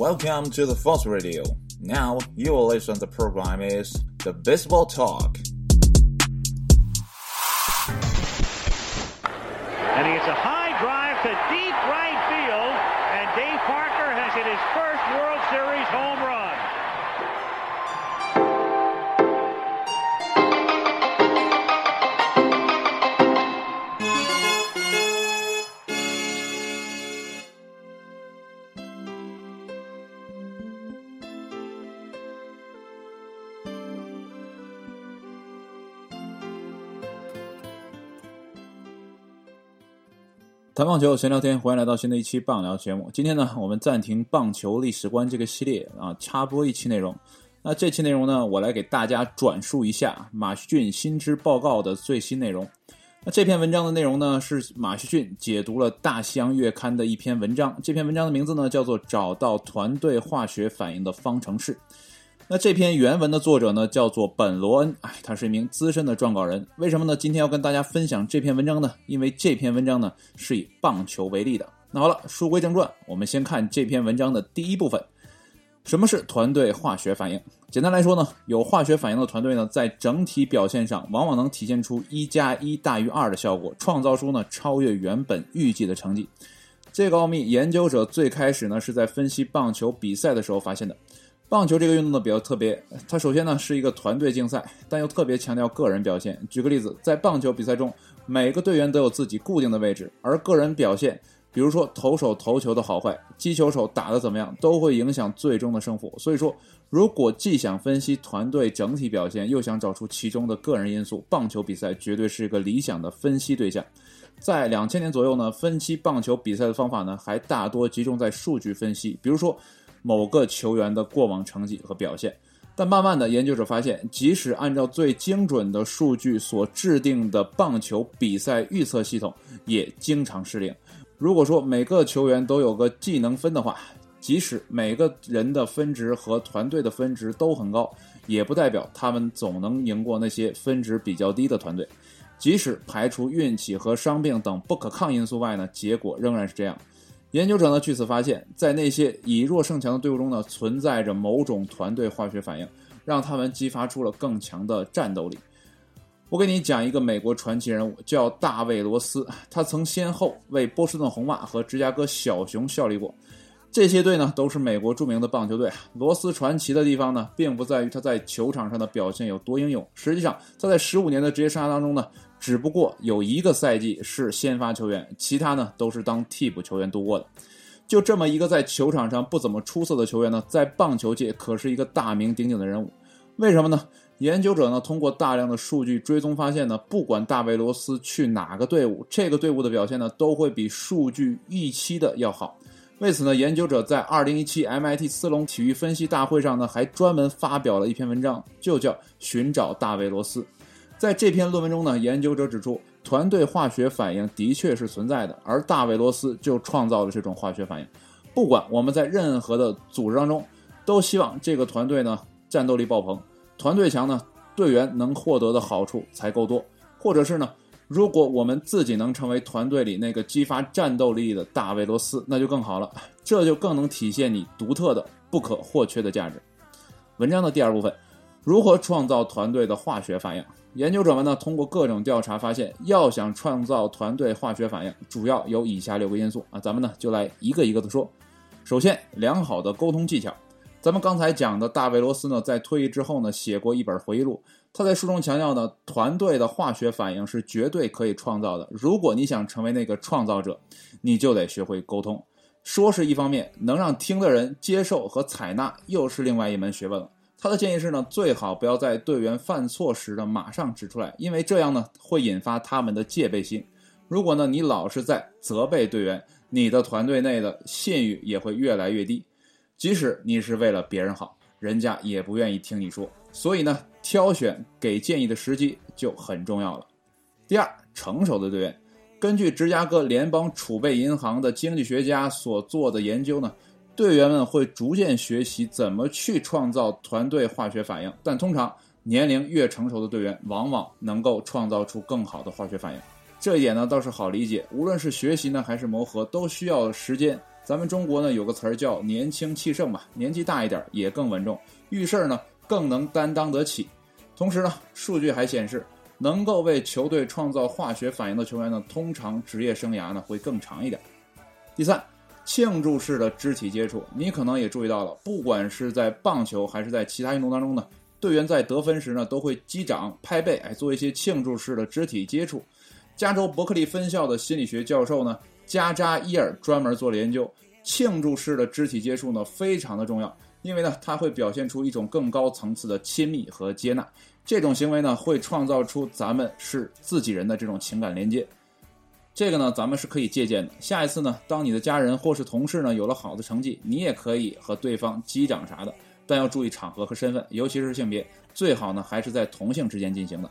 Welcome to the Force Radio. Now you will listen to the program is the Baseball Talk. And he hits a high drive to deep right field, and Dave Parker has hit his first World Series home run. 谈棒球，闲聊天，欢迎来到新的一期棒聊节目。今天呢，我们暂停棒球历史观这个系列啊，插播一期内容。那这期内容呢，我来给大家转述一下马旭俊新知报告的最新内容。那这篇文章的内容呢，是马旭俊解读了《大西洋月刊》的一篇文章。这篇文章的名字呢，叫做《找到团队化学反应的方程式》。那这篇原文的作者呢，叫做本罗恩，哎，他是一名资深的撰稿人。为什么呢？今天要跟大家分享这篇文章呢？因为这篇文章呢是以棒球为例的。那好了，书归正传，我们先看这篇文章的第一部分。什么是团队化学反应？简单来说呢，有化学反应的团队呢，在整体表现上往往能体现出一加一大于二的效果，创造出呢超越原本预计的成绩。这个奥秘，研究者最开始呢是在分析棒球比赛的时候发现的。棒球这个运动呢比较特别，它首先呢是一个团队竞赛，但又特别强调个人表现。举个例子，在棒球比赛中，每个队员都有自己固定的位置，而个人表现，比如说投手投球的好坏，击球手打得怎么样，都会影响最终的胜负。所以说，如果既想分析团队整体表现，又想找出其中的个人因素，棒球比赛绝对是一个理想的分析对象。在两千年左右呢，分析棒球比赛的方法呢，还大多集中在数据分析，比如说。某个球员的过往成绩和表现，但慢慢的，研究者发现，即使按照最精准的数据所制定的棒球比赛预测系统，也经常失灵。如果说每个球员都有个技能分的话，即使每个人的分值和团队的分值都很高，也不代表他们总能赢过那些分值比较低的团队。即使排除运气和伤病等不可抗因素外呢，结果仍然是这样。研究者呢，据此发现，在那些以弱胜强的队伍中呢，存在着某种团队化学反应，让他们激发出了更强的战斗力。我给你讲一个美国传奇人物，叫大卫·罗斯，他曾先后为波士顿红袜和芝加哥小熊效力过。这些队呢，都是美国著名的棒球队。罗斯传奇的地方呢，并不在于他在球场上的表现有多英勇，实际上他在十五年的职业生涯当中呢。只不过有一个赛季是先发球员，其他呢都是当替补球员度过的。就这么一个在球场上不怎么出色的球员呢，在棒球界可是一个大名鼎鼎的人物。为什么呢？研究者呢通过大量的数据追踪发现呢，不管大卫罗斯去哪个队伍，这个队伍的表现呢都会比数据预期的要好。为此呢，研究者在2017 MIT 斯隆体育分析大会上呢，还专门发表了一篇文章，就叫《寻找大卫罗斯》。在这篇论文中呢，研究者指出，团队化学反应的确是存在的，而大卫罗斯就创造了这种化学反应。不管我们在任何的组织当中，都希望这个团队呢战斗力爆棚，团队强呢，队员能获得的好处才够多。或者是呢，如果我们自己能成为团队里那个激发战斗力的大卫罗斯，那就更好了，这就更能体现你独特的、不可或缺的价值。文章的第二部分，如何创造团队的化学反应？研究者们呢，通过各种调查发现，要想创造团队化学反应，主要有以下六个因素啊。咱们呢就来一个一个的说。首先，良好的沟通技巧。咱们刚才讲的大卫罗斯呢，在退役之后呢，写过一本回忆录。他在书中强调呢，团队的化学反应是绝对可以创造的。如果你想成为那个创造者，你就得学会沟通。说是一方面，能让听的人接受和采纳，又是另外一门学问了。他的建议是呢，最好不要在队员犯错时呢马上指出来，因为这样呢会引发他们的戒备心。如果呢你老是在责备队员，你的团队内的信誉也会越来越低。即使你是为了别人好，人家也不愿意听你说。所以呢，挑选给建议的时机就很重要了。第二，成熟的队员，根据芝加哥联邦储备银行的经济学家所做的研究呢。队员们会逐渐学习怎么去创造团队化学反应，但通常年龄越成熟的队员，往往能够创造出更好的化学反应。这一点呢倒是好理解。无论是学习呢还是磨合，都需要时间咱们中国呢有个词儿叫年轻气盛嘛，年纪大一点也更稳重，遇事儿呢更能担当得起。同时呢，数据还显示，能够为球队创造化学反应的球员呢，通常职业生涯呢会更长一点。第三，庆祝式的肢体接触，你可能也注意到了，不管是在棒球还是在其他运动当中呢，队员在得分时呢都会击掌、拍背，哎，做一些庆祝式的肢体接触。加州伯克利分校的心理学教授呢。加扎伊尔专门做了研究，庆祝式的肢体接触呢非常的重要，因为呢它会表现出一种更高层次的亲密和接纳，这种行为呢会创造出咱们是自己人的这种情感连接，这个呢咱们是可以借鉴的。下一次呢，当你的家人或是同事呢有了好的成绩，你也可以和对方击掌啥的，但要注意场合和身份，尤其是性别，最好呢还是在同性之间进行的。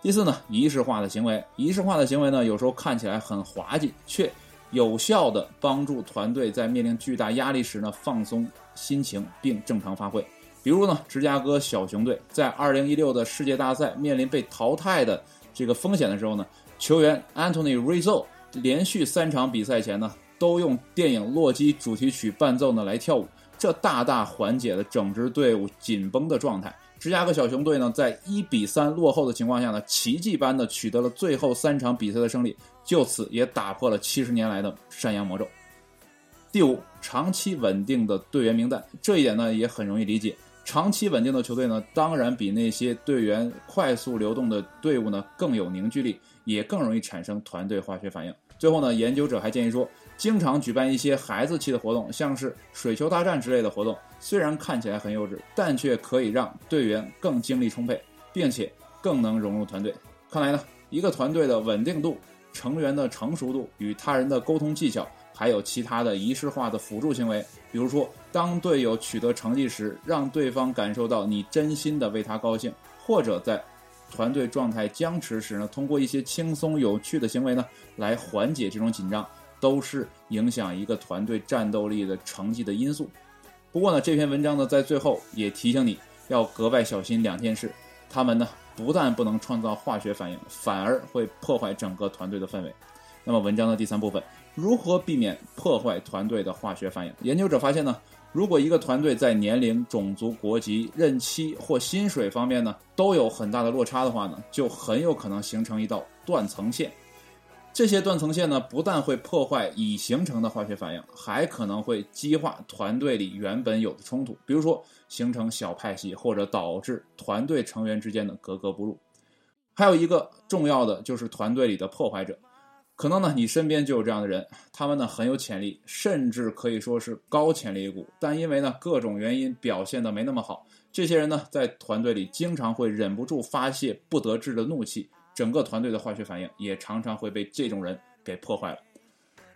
第四呢，仪式化的行为，仪式化的行为呢有时候看起来很滑稽，却有效的帮助团队在面临巨大压力时呢放松心情并正常发挥。比如呢，芝加哥小熊队在2016的世界大赛面临被淘汰的这个风险的时候呢，球员 Anthony Rizzo 连续三场比赛前呢都用电影《洛基》主题曲伴奏呢来跳舞，这大大缓解了整支队伍紧绷的状态。芝加哥小熊队呢在一比三落后的情况下呢，奇迹般的取得了最后三场比赛的胜利。就此也打破了七十年来的山羊魔咒。第五，长期稳定的队员名单，这一点呢也很容易理解。长期稳定的球队呢，当然比那些队员快速流动的队伍呢更有凝聚力，也更容易产生团队化学反应。最后呢，研究者还建议说，经常举办一些孩子气的活动，像是水球大战之类的活动，虽然看起来很幼稚，但却可以让队员更精力充沛，并且更能融入团队。看来呢，一个团队的稳定度。成员的成熟度、与他人的沟通技巧，还有其他的仪式化的辅助行为，比如说，当队友取得成绩时，让对方感受到你真心的为他高兴；或者在团队状态僵持时呢，通过一些轻松有趣的行为呢，来缓解这种紧张，都是影响一个团队战斗力的成绩的因素。不过呢，这篇文章呢，在最后也提醒你要格外小心两件事，他们呢。不但不能创造化学反应，反而会破坏整个团队的氛围。那么，文章的第三部分，如何避免破坏团队的化学反应？研究者发现呢，如果一个团队在年龄、种族、国籍、任期或薪水方面呢，都有很大的落差的话呢，就很有可能形成一道断层线。这些断层线呢，不但会破坏已形成的化学反应，还可能会激化团队里原本有的冲突，比如说形成小派系，或者导致团队成员之间的格格不入。还有一个重要的就是团队里的破坏者，可能呢你身边就有这样的人，他们呢很有潜力，甚至可以说是高潜力股，但因为呢各种原因表现的没那么好。这些人呢在团队里经常会忍不住发泄不得志的怒气。整个团队的化学反应也常常会被这种人给破坏了。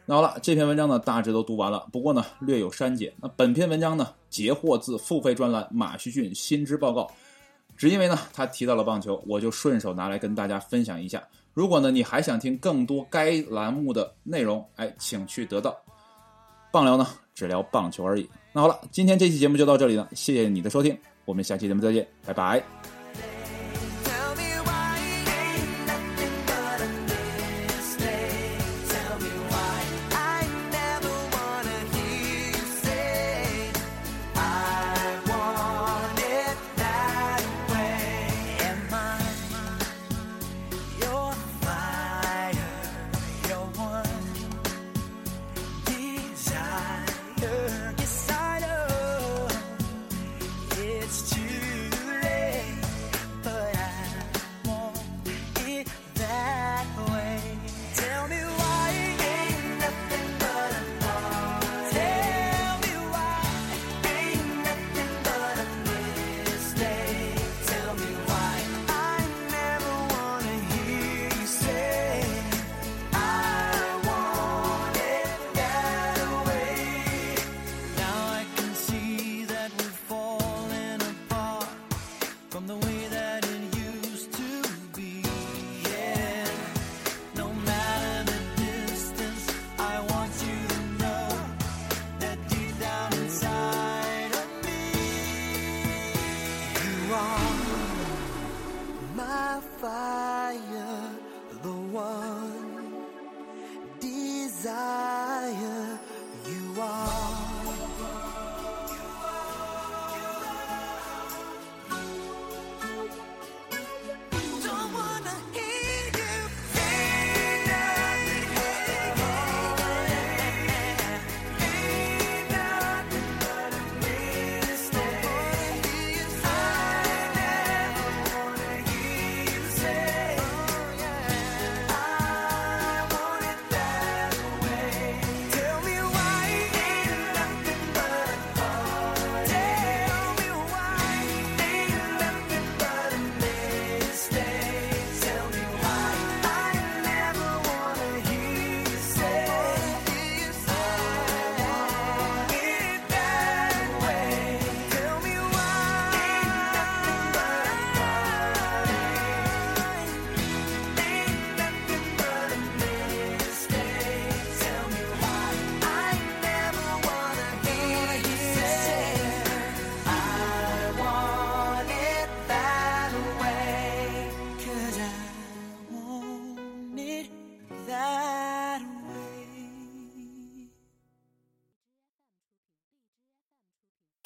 那好了，这篇文章呢大致都读完了，不过呢略有删减。那本篇文章呢截获自付费专栏马旭俊新知报告，只因为呢他提到了棒球，我就顺手拿来跟大家分享一下。如果呢你还想听更多该栏目的内容，哎，请去得到。棒聊呢只聊棒球而已。那好了，今天这期节目就到这里了，谢谢你的收听，我们下期节目再见，拜拜。Fire,